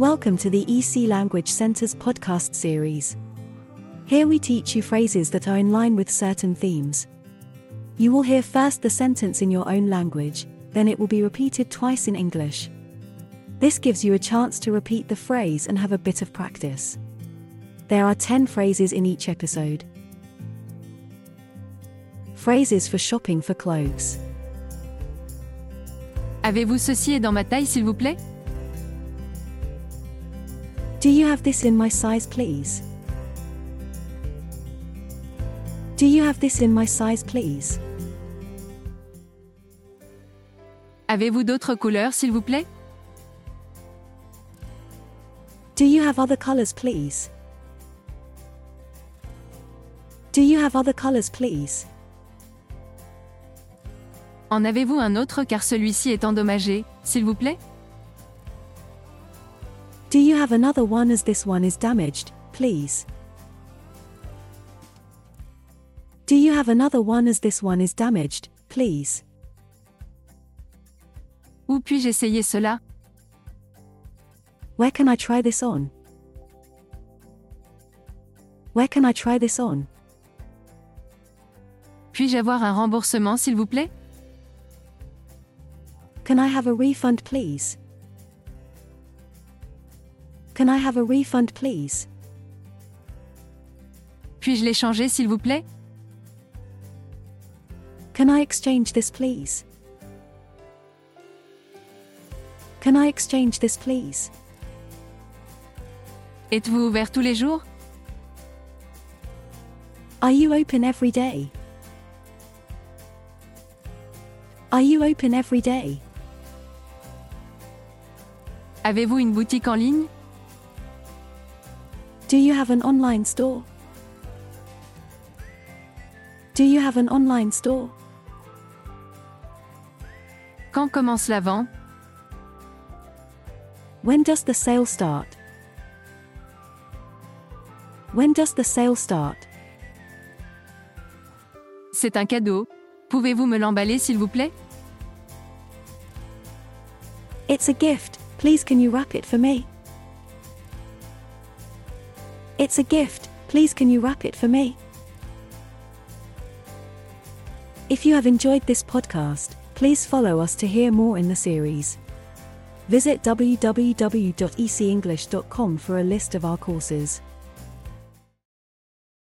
Welcome to the EC Language Center's podcast series. Here we teach you phrases that are in line with certain themes. You will hear first the sentence in your own language, then it will be repeated twice in English. This gives you a chance to repeat the phrase and have a bit of practice. There are 10 phrases in each episode. Phrases for shopping for clothes. Avez-vous ceci est dans ma taille s'il vous plaît Do you have this in my size, please? Do you have this in my size, please? Avez-vous d'autres couleurs s'il vous plaît? Do you have other colors, please? Do you have other colors, please? En avez-vous un autre car celui-ci est endommagé, s'il vous plaît? Do you have another one as this one is damaged, please? Do you have another one as this one is damaged, please? Où puis-je essayer cela Where can I try this on? Where can I try this on? Puis-je avoir un remboursement s'il vous plaît Can I have a refund, please? Can I have a refund, please? Puis-je l'échanger s'il vous plaît? Can I exchange this, please? Can I exchange this, please? Êtes-vous ouvert tous les jours? Are you open every day? Are you open every day? Avez-vous une boutique en ligne? Do you have an online store? Do you have an online store? Quand commence la vente When does the sale start? When does the sale start? C'est un cadeau. Pouvez-vous me l'emballer s'il vous plaît It's a gift. Please can you wrap it for me? It's a gift. Please can you wrap it for me? If you have enjoyed this podcast, please follow us to hear more in the series. Visit www.ecenglish.com for a list of our courses.